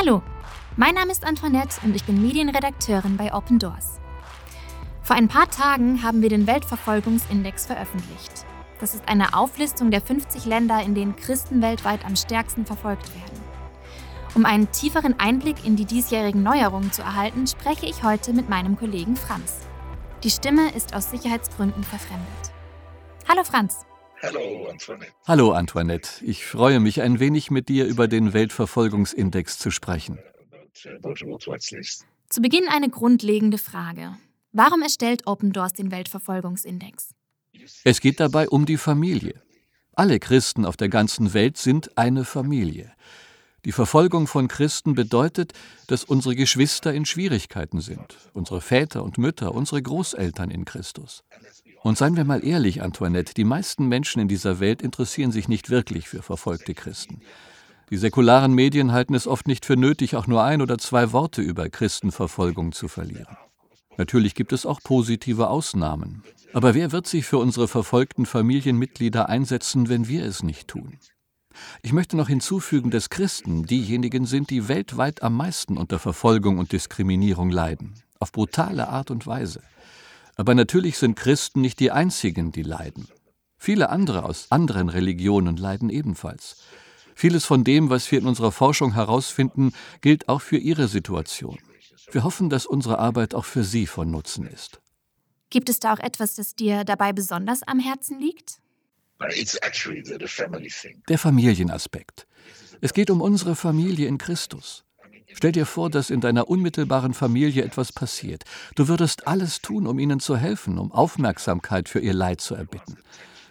Hallo, mein Name ist Antoinette und ich bin Medienredakteurin bei Open Doors. Vor ein paar Tagen haben wir den Weltverfolgungsindex veröffentlicht. Das ist eine Auflistung der 50 Länder, in denen Christen weltweit am stärksten verfolgt werden. Um einen tieferen Einblick in die diesjährigen Neuerungen zu erhalten, spreche ich heute mit meinem Kollegen Franz. Die Stimme ist aus Sicherheitsgründen verfremdet. Hallo Franz. Hallo Antoinette. Hallo Antoinette. Ich freue mich ein wenig mit dir über den Weltverfolgungsindex zu sprechen. Zu Beginn eine grundlegende Frage. Warum erstellt Open Doors den Weltverfolgungsindex? Es geht dabei um die Familie. Alle Christen auf der ganzen Welt sind eine Familie. Die Verfolgung von Christen bedeutet, dass unsere Geschwister in Schwierigkeiten sind, unsere Väter und Mütter, unsere Großeltern in Christus. Und seien wir mal ehrlich, Antoinette, die meisten Menschen in dieser Welt interessieren sich nicht wirklich für verfolgte Christen. Die säkularen Medien halten es oft nicht für nötig, auch nur ein oder zwei Worte über Christenverfolgung zu verlieren. Natürlich gibt es auch positive Ausnahmen. Aber wer wird sich für unsere verfolgten Familienmitglieder einsetzen, wenn wir es nicht tun? Ich möchte noch hinzufügen, dass Christen diejenigen sind, die weltweit am meisten unter Verfolgung und Diskriminierung leiden, auf brutale Art und Weise. Aber natürlich sind Christen nicht die einzigen, die leiden. Viele andere aus anderen Religionen leiden ebenfalls. Vieles von dem, was wir in unserer Forschung herausfinden, gilt auch für ihre Situation. Wir hoffen, dass unsere Arbeit auch für Sie von Nutzen ist. Gibt es da auch etwas, das dir dabei besonders am Herzen liegt? Der Familienaspekt. Es geht um unsere Familie in Christus. Stell dir vor, dass in deiner unmittelbaren Familie etwas passiert. Du würdest alles tun, um ihnen zu helfen, um Aufmerksamkeit für ihr Leid zu erbitten.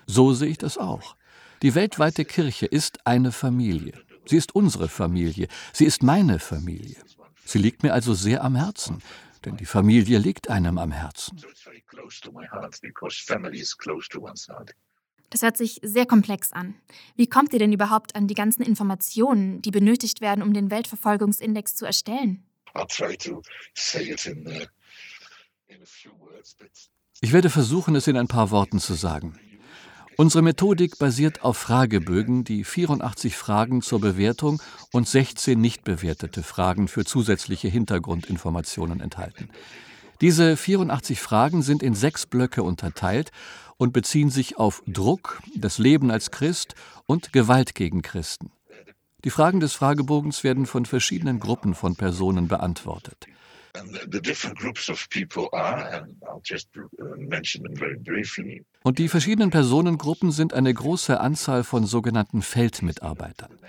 So sehe ich das auch. Die weltweite Kirche ist eine Familie. Sie ist unsere Familie. Sie ist meine Familie. Sie liegt mir also sehr am Herzen, denn die Familie liegt einem am Herzen. Das hört sich sehr komplex an. Wie kommt ihr denn überhaupt an die ganzen Informationen, die benötigt werden, um den Weltverfolgungsindex zu erstellen? Ich werde versuchen, es in ein paar Worten zu sagen. Unsere Methodik basiert auf Fragebögen, die 84 Fragen zur Bewertung und 16 nicht bewertete Fragen für zusätzliche Hintergrundinformationen enthalten. Diese 84 Fragen sind in sechs Blöcke unterteilt und beziehen sich auf Druck, das Leben als Christ und Gewalt gegen Christen. Die Fragen des Fragebogens werden von verschiedenen Gruppen von Personen beantwortet. Und die verschiedenen Personengruppen sind eine große Anzahl von sogenannten Feldmitarbeitern.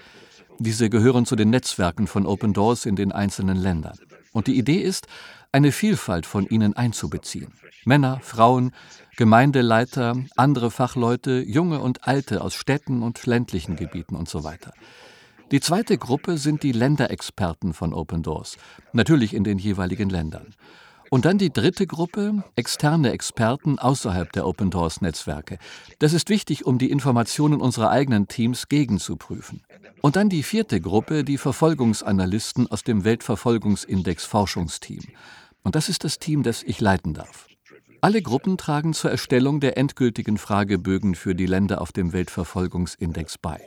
Diese gehören zu den Netzwerken von Open Doors in den einzelnen Ländern. Und die Idee ist, eine Vielfalt von ihnen einzubeziehen. Männer, Frauen, Gemeindeleiter, andere Fachleute, junge und alte aus Städten und ländlichen Gebieten und so weiter. Die zweite Gruppe sind die Länderexperten von Open Doors, natürlich in den jeweiligen Ländern. Und dann die dritte Gruppe, externe Experten außerhalb der Open Doors Netzwerke. Das ist wichtig, um die Informationen unserer eigenen Teams gegenzuprüfen. Und dann die vierte Gruppe, die Verfolgungsanalysten aus dem Weltverfolgungsindex Forschungsteam. Und das ist das Team, das ich leiten darf. Alle Gruppen tragen zur Erstellung der endgültigen Fragebögen für die Länder auf dem Weltverfolgungsindex bei.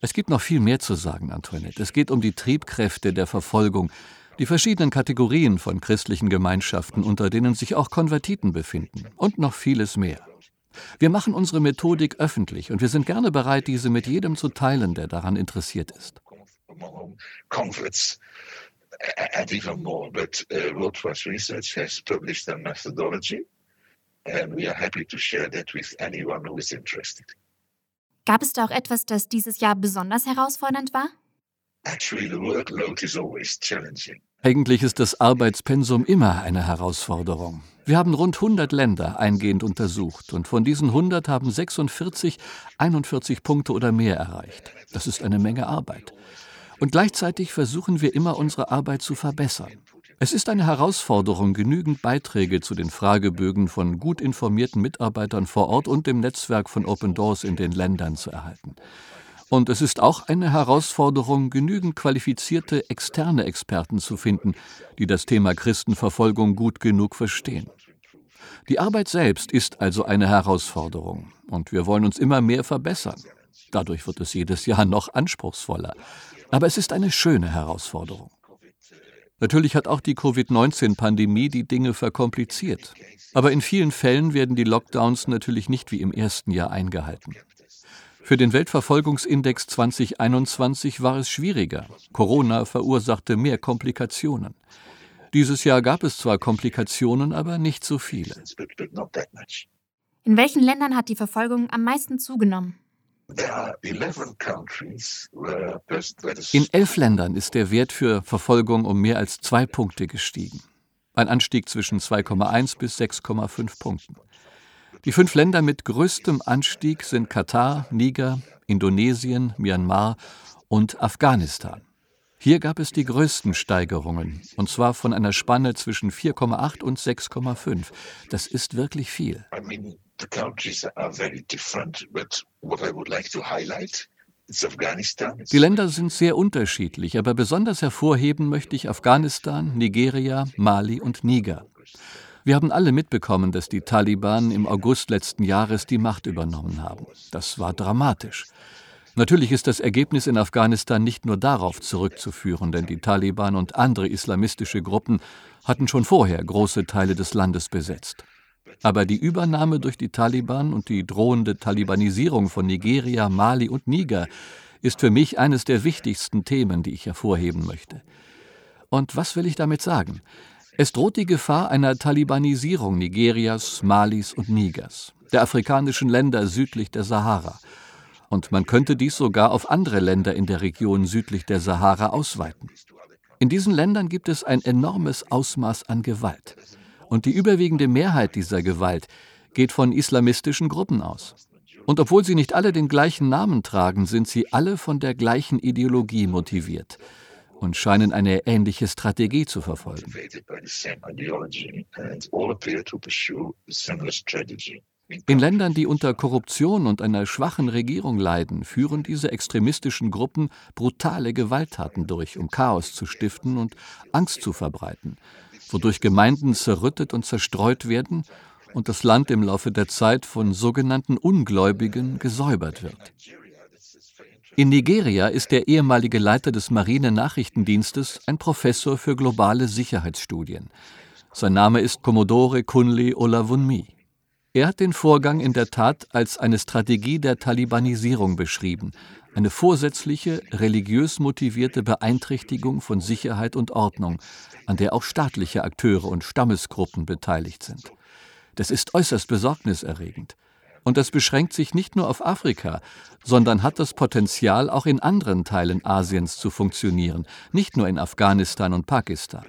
Es gibt noch viel mehr zu sagen, Antoinette. Es geht um die Triebkräfte der Verfolgung, die verschiedenen Kategorien von christlichen Gemeinschaften, unter denen sich auch Konvertiten befinden und noch vieles mehr. Wir machen unsere Methodik öffentlich und wir sind gerne bereit, diese mit jedem zu teilen, der daran interessiert ist. and even more. But uh, World Trust Research has published a methodology, and we are happy to share that with anyone who is interested. Gab es da auch etwas, das dieses Jahr besonders herausfordernd war? Actually, the workload is always challenging. Eigentlich ist das Arbeitspensum immer eine Herausforderung. Wir haben rund 100 Länder eingehend untersucht und von diesen 100 haben 46 41 Punkte oder mehr erreicht. Das ist eine Menge Arbeit. Und gleichzeitig versuchen wir immer, unsere Arbeit zu verbessern. Es ist eine Herausforderung, genügend Beiträge zu den Fragebögen von gut informierten Mitarbeitern vor Ort und dem Netzwerk von Open Doors in den Ländern zu erhalten. Und es ist auch eine Herausforderung, genügend qualifizierte externe Experten zu finden, die das Thema Christenverfolgung gut genug verstehen. Die Arbeit selbst ist also eine Herausforderung und wir wollen uns immer mehr verbessern. Dadurch wird es jedes Jahr noch anspruchsvoller. Aber es ist eine schöne Herausforderung. Natürlich hat auch die Covid-19-Pandemie die Dinge verkompliziert. Aber in vielen Fällen werden die Lockdowns natürlich nicht wie im ersten Jahr eingehalten. Für den Weltverfolgungsindex 2021 war es schwieriger. Corona verursachte mehr Komplikationen. Dieses Jahr gab es zwar Komplikationen, aber nicht so viele. In welchen Ländern hat die Verfolgung am meisten zugenommen? In elf Ländern ist der Wert für Verfolgung um mehr als zwei Punkte gestiegen. Ein Anstieg zwischen 2,1 bis 6,5 Punkten. Die fünf Länder mit größtem Anstieg sind Katar, Niger, Indonesien, Myanmar und Afghanistan. Hier gab es die größten Steigerungen, und zwar von einer Spanne zwischen 4,8 und 6,5. Das ist wirklich viel. Die Länder sind sehr unterschiedlich, aber besonders hervorheben möchte ich Afghanistan, Nigeria, Mali und Niger. Wir haben alle mitbekommen, dass die Taliban im August letzten Jahres die Macht übernommen haben. Das war dramatisch. Natürlich ist das Ergebnis in Afghanistan nicht nur darauf zurückzuführen, denn die Taliban und andere islamistische Gruppen hatten schon vorher große Teile des Landes besetzt. Aber die Übernahme durch die Taliban und die drohende Talibanisierung von Nigeria, Mali und Niger ist für mich eines der wichtigsten Themen, die ich hervorheben möchte. Und was will ich damit sagen? Es droht die Gefahr einer Talibanisierung Nigerias, Malis und Nigers, der afrikanischen Länder südlich der Sahara. Und man könnte dies sogar auf andere Länder in der Region südlich der Sahara ausweiten. In diesen Ländern gibt es ein enormes Ausmaß an Gewalt. Und die überwiegende Mehrheit dieser Gewalt geht von islamistischen Gruppen aus. Und obwohl sie nicht alle den gleichen Namen tragen, sind sie alle von der gleichen Ideologie motiviert und scheinen eine ähnliche Strategie zu verfolgen. In Ländern, die unter Korruption und einer schwachen Regierung leiden, führen diese extremistischen Gruppen brutale Gewalttaten durch, um Chaos zu stiften und Angst zu verbreiten wodurch Gemeinden zerrüttet und zerstreut werden und das Land im Laufe der Zeit von sogenannten Ungläubigen gesäubert wird. In Nigeria ist der ehemalige Leiter des Marine-Nachrichtendienstes ein Professor für globale Sicherheitsstudien. Sein Name ist Commodore Kunle Olawunmi. Er hat den Vorgang in der Tat als eine Strategie der Talibanisierung beschrieben, eine vorsätzliche, religiös motivierte Beeinträchtigung von Sicherheit und Ordnung, an der auch staatliche Akteure und Stammesgruppen beteiligt sind. Das ist äußerst besorgniserregend. Und das beschränkt sich nicht nur auf Afrika, sondern hat das Potenzial, auch in anderen Teilen Asiens zu funktionieren, nicht nur in Afghanistan und Pakistan.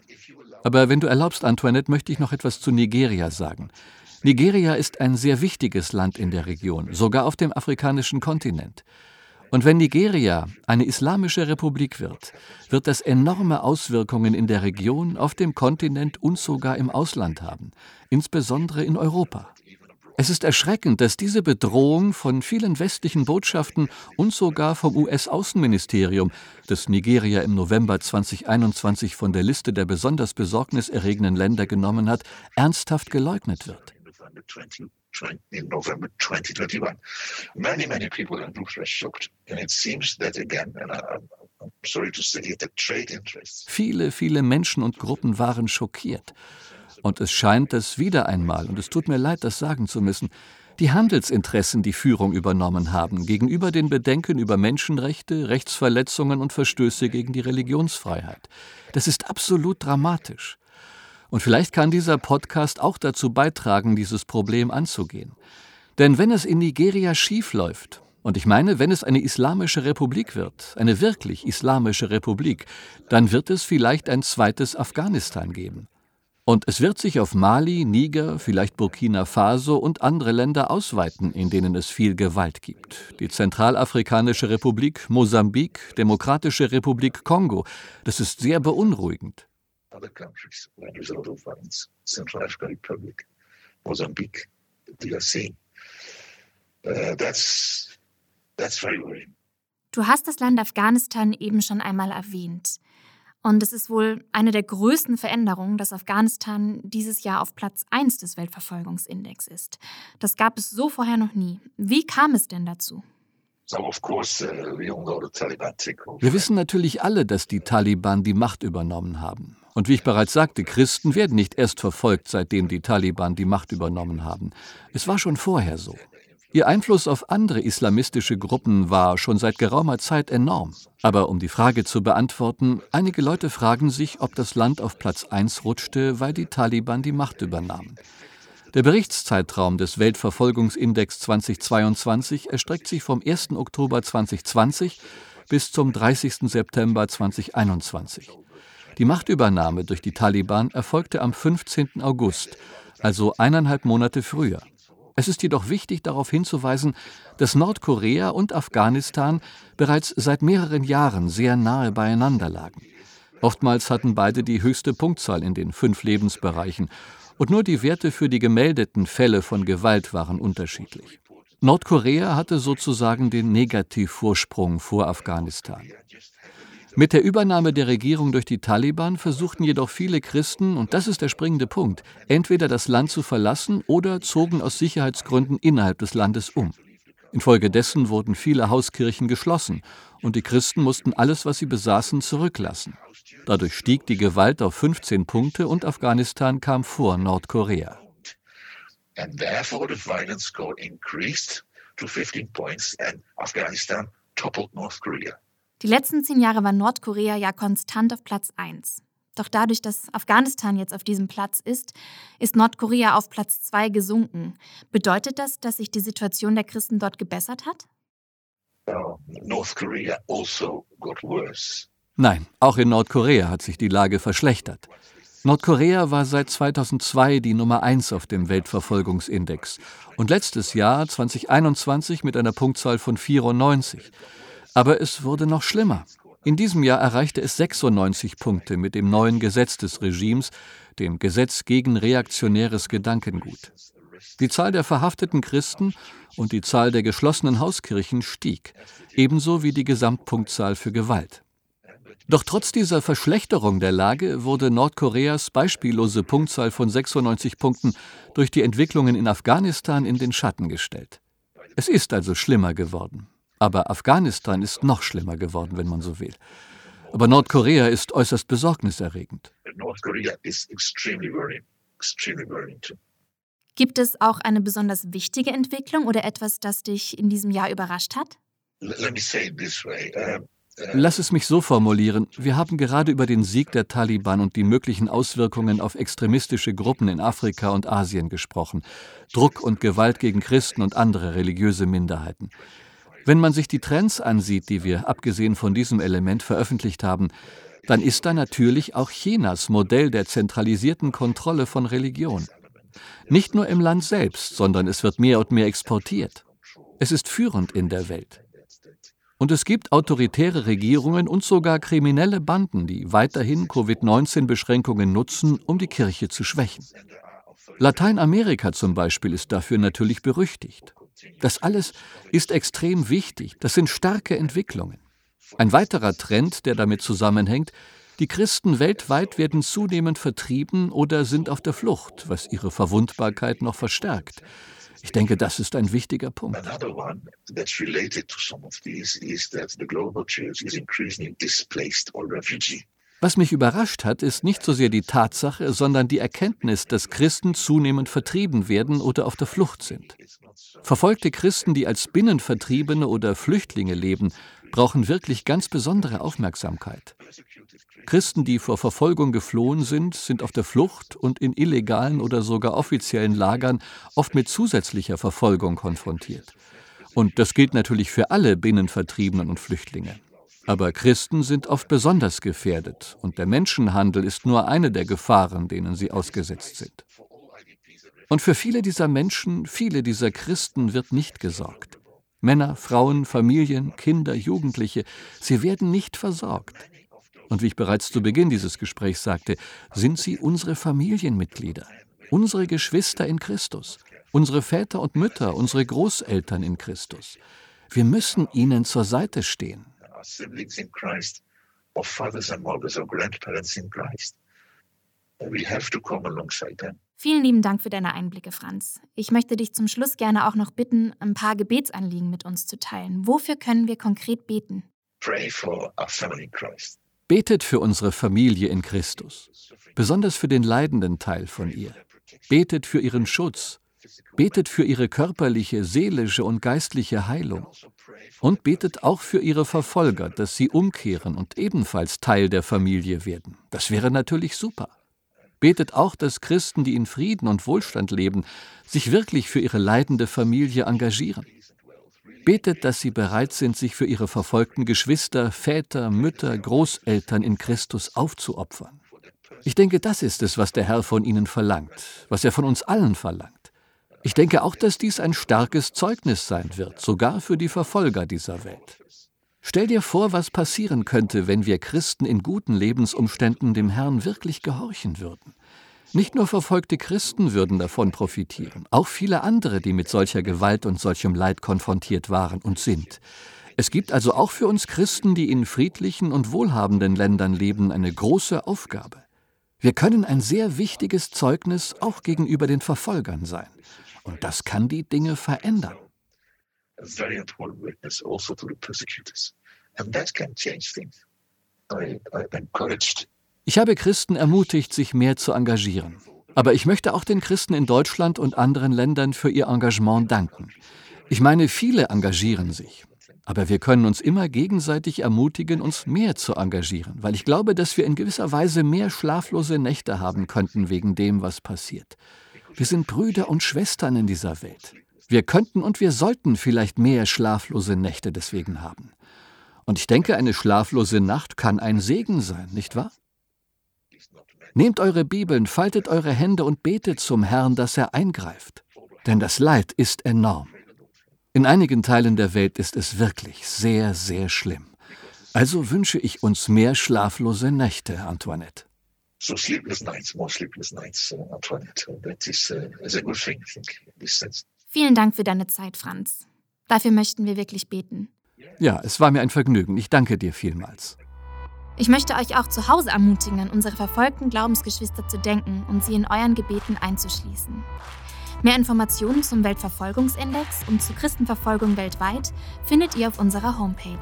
Aber wenn du erlaubst, Antoinette, möchte ich noch etwas zu Nigeria sagen. Nigeria ist ein sehr wichtiges Land in der Region, sogar auf dem afrikanischen Kontinent. Und wenn Nigeria eine islamische Republik wird, wird das enorme Auswirkungen in der Region, auf dem Kontinent und sogar im Ausland haben, insbesondere in Europa. Es ist erschreckend, dass diese Bedrohung von vielen westlichen Botschaften und sogar vom US-Außenministerium, das Nigeria im November 2021 von der Liste der besonders besorgniserregenden Länder genommen hat, ernsthaft geleugnet wird in November 2021. Many, many people and groups were shocked. And it seems that again, and I'm sorry to say, the trade interests. Viele, viele Menschen und Gruppen waren schockiert. Und es scheint, dass wieder einmal, und es tut mir leid, das sagen zu müssen, die Handelsinteressen die Führung übernommen haben gegenüber den Bedenken über Menschenrechte, Rechtsverletzungen und Verstöße gegen die Religionsfreiheit. Das ist absolut dramatisch. Und vielleicht kann dieser Podcast auch dazu beitragen, dieses Problem anzugehen. Denn wenn es in Nigeria schief läuft, und ich meine, wenn es eine islamische Republik wird, eine wirklich islamische Republik, dann wird es vielleicht ein zweites Afghanistan geben. Und es wird sich auf Mali, Niger, vielleicht Burkina Faso und andere Länder ausweiten, in denen es viel Gewalt gibt. Die Zentralafrikanische Republik, Mosambik, Demokratische Republik Kongo. Das ist sehr beunruhigend DRC. Uh, worrying. Du hast das Land Afghanistan eben schon einmal erwähnt. Und es ist wohl eine der größten Veränderungen, dass Afghanistan dieses Jahr auf Platz 1 des Weltverfolgungsindex ist. Das gab es so vorher noch nie. Wie kam es denn dazu? Wir wissen natürlich alle, dass die Taliban die Macht übernommen haben. Und wie ich bereits sagte, Christen werden nicht erst verfolgt, seitdem die Taliban die Macht übernommen haben. Es war schon vorher so. Ihr Einfluss auf andere islamistische Gruppen war schon seit geraumer Zeit enorm. Aber um die Frage zu beantworten, einige Leute fragen sich, ob das Land auf Platz 1 rutschte, weil die Taliban die Macht übernahmen. Der Berichtszeitraum des Weltverfolgungsindex 2022 erstreckt sich vom 1. Oktober 2020 bis zum 30. September 2021. Die Machtübernahme durch die Taliban erfolgte am 15. August, also eineinhalb Monate früher. Es ist jedoch wichtig darauf hinzuweisen, dass Nordkorea und Afghanistan bereits seit mehreren Jahren sehr nahe beieinander lagen. Oftmals hatten beide die höchste Punktzahl in den fünf Lebensbereichen, und nur die Werte für die gemeldeten Fälle von Gewalt waren unterschiedlich. Nordkorea hatte sozusagen den Negativvorsprung vor Afghanistan. Mit der Übernahme der Regierung durch die Taliban versuchten jedoch viele Christen, und das ist der springende Punkt, entweder das Land zu verlassen oder zogen aus Sicherheitsgründen innerhalb des Landes um. Infolgedessen wurden viele Hauskirchen geschlossen und die Christen mussten alles, was sie besaßen, zurücklassen. Dadurch stieg die Gewalt auf 15 Punkte und Afghanistan kam vor Nordkorea. And therefore the violence got increased to 15 points and Afghanistan toppled North. Die letzten zehn Jahre war Nordkorea ja konstant auf Platz 1. Doch dadurch, dass Afghanistan jetzt auf diesem Platz ist, ist Nordkorea auf Platz 2 gesunken. Bedeutet das, dass sich die Situation der Christen dort gebessert hat? Also Nein, auch in Nordkorea hat sich die Lage verschlechtert. Nordkorea war seit 2002 die Nummer 1 auf dem Weltverfolgungsindex und letztes Jahr 2021 mit einer Punktzahl von 94. Aber es wurde noch schlimmer. In diesem Jahr erreichte es 96 Punkte mit dem neuen Gesetz des Regimes, dem Gesetz gegen reaktionäres Gedankengut. Die Zahl der verhafteten Christen und die Zahl der geschlossenen Hauskirchen stieg, ebenso wie die Gesamtpunktzahl für Gewalt. Doch trotz dieser Verschlechterung der Lage wurde Nordkoreas beispiellose Punktzahl von 96 Punkten durch die Entwicklungen in Afghanistan in den Schatten gestellt. Es ist also schlimmer geworden. Aber Afghanistan ist noch schlimmer geworden, wenn man so will. Aber Nordkorea ist äußerst besorgniserregend. Gibt es auch eine besonders wichtige Entwicklung oder etwas, das dich in diesem Jahr überrascht hat? Lass es mich so formulieren. Wir haben gerade über den Sieg der Taliban und die möglichen Auswirkungen auf extremistische Gruppen in Afrika und Asien gesprochen. Druck und Gewalt gegen Christen und andere religiöse Minderheiten. Wenn man sich die Trends ansieht, die wir abgesehen von diesem Element veröffentlicht haben, dann ist da natürlich auch Chinas Modell der zentralisierten Kontrolle von Religion. Nicht nur im Land selbst, sondern es wird mehr und mehr exportiert. Es ist führend in der Welt. Und es gibt autoritäre Regierungen und sogar kriminelle Banden, die weiterhin Covid-19-Beschränkungen nutzen, um die Kirche zu schwächen. Lateinamerika zum Beispiel ist dafür natürlich berüchtigt. Das alles ist extrem wichtig. Das sind starke Entwicklungen. Ein weiterer Trend, der damit zusammenhängt, die Christen weltweit werden zunehmend vertrieben oder sind auf der Flucht, was ihre Verwundbarkeit noch verstärkt. Ich denke, das ist ein wichtiger Punkt. Was mich überrascht hat, ist nicht so sehr die Tatsache, sondern die Erkenntnis, dass Christen zunehmend vertrieben werden oder auf der Flucht sind. Verfolgte Christen, die als Binnenvertriebene oder Flüchtlinge leben, brauchen wirklich ganz besondere Aufmerksamkeit. Christen, die vor Verfolgung geflohen sind, sind auf der Flucht und in illegalen oder sogar offiziellen Lagern oft mit zusätzlicher Verfolgung konfrontiert. Und das gilt natürlich für alle Binnenvertriebenen und Flüchtlinge. Aber Christen sind oft besonders gefährdet und der Menschenhandel ist nur eine der Gefahren, denen sie ausgesetzt sind. Und für viele dieser Menschen, viele dieser Christen wird nicht gesorgt. Männer, Frauen, Familien, Kinder, Jugendliche, sie werden nicht versorgt. Und wie ich bereits zu Beginn dieses Gesprächs sagte, sind sie unsere Familienmitglieder, unsere Geschwister in Christus, unsere Väter und Mütter, unsere Großeltern in Christus. Wir müssen ihnen zur Seite stehen. We have to come alongside them. Vielen lieben Dank für deine Einblicke, Franz. Ich möchte dich zum Schluss gerne auch noch bitten, ein paar Gebetsanliegen mit uns zu teilen. Wofür können wir konkret beten? Pray for our family in Christ. Betet für unsere Familie in Christus, besonders für den leidenden Teil von ihr. Betet für ihren Schutz. Betet für ihre körperliche, seelische und geistliche Heilung. Und betet auch für ihre Verfolger, dass sie umkehren und ebenfalls Teil der Familie werden. Das wäre natürlich super. Betet auch, dass Christen, die in Frieden und Wohlstand leben, sich wirklich für ihre leidende Familie engagieren. Betet, dass sie bereit sind, sich für ihre verfolgten Geschwister, Väter, Mütter, Großeltern in Christus aufzuopfern. Ich denke, das ist es, was der Herr von ihnen verlangt, was er von uns allen verlangt. Ich denke auch, dass dies ein starkes Zeugnis sein wird, sogar für die Verfolger dieser Welt. Stell dir vor, was passieren könnte, wenn wir Christen in guten Lebensumständen dem Herrn wirklich gehorchen würden. Nicht nur verfolgte Christen würden davon profitieren, auch viele andere, die mit solcher Gewalt und solchem Leid konfrontiert waren und sind. Es gibt also auch für uns Christen, die in friedlichen und wohlhabenden Ländern leben, eine große Aufgabe. Wir können ein sehr wichtiges Zeugnis auch gegenüber den Verfolgern sein. Und das kann die Dinge verändern. Very important witness also to the persecutors. And that can change things. I, I encouraged Ich habe Christen ermutigt, sich mehr zu engagieren. Aber ich möchte auch den Christen in Deutschland und anderen Ländern für ihr Engagement danken. Ich meine, viele engagieren sich. Aber wir können uns immer gegenseitig ermutigen, uns mehr zu engagieren, weil ich glaube, dass wir in gewisser Weise mehr schlaflose Nächte haben könnten wegen dem, was passiert. Wir sind Brüder und Schwestern in dieser Welt. Wir könnten und wir sollten vielleicht mehr schlaflose Nächte deswegen haben. Und ich denke, eine schlaflose Nacht kann ein Segen sein, nicht wahr? Nehmt eure Bibeln, faltet eure Hände und betet zum Herrn, dass er eingreift. Denn das Leid ist enorm. In einigen Teilen der Welt ist es wirklich sehr, sehr schlimm. Also wünsche ich uns mehr schlaflose Nächte, Antoinette. so sleepless nights, more sleepless nights, uh, Antoinette. That is, uh, is a good thing, I think, in this sense. Vielen Dank für deine Zeit, Franz. Dafür möchten wir wirklich beten. Ja, es war mir ein Vergnügen. Ich danke dir vielmals. Ich möchte euch auch zu Hause ermutigen, an unsere verfolgten Glaubensgeschwister zu denken und sie in euren Gebeten einzuschließen. Mehr Informationen zum Weltverfolgungsindex und zu Christenverfolgung weltweit findet ihr auf unserer Homepage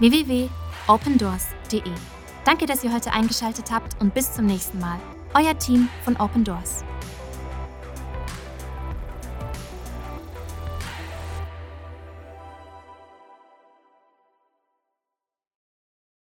www.opendoors.de. Danke, dass ihr heute eingeschaltet habt und bis zum nächsten Mal. Euer Team von Open Doors.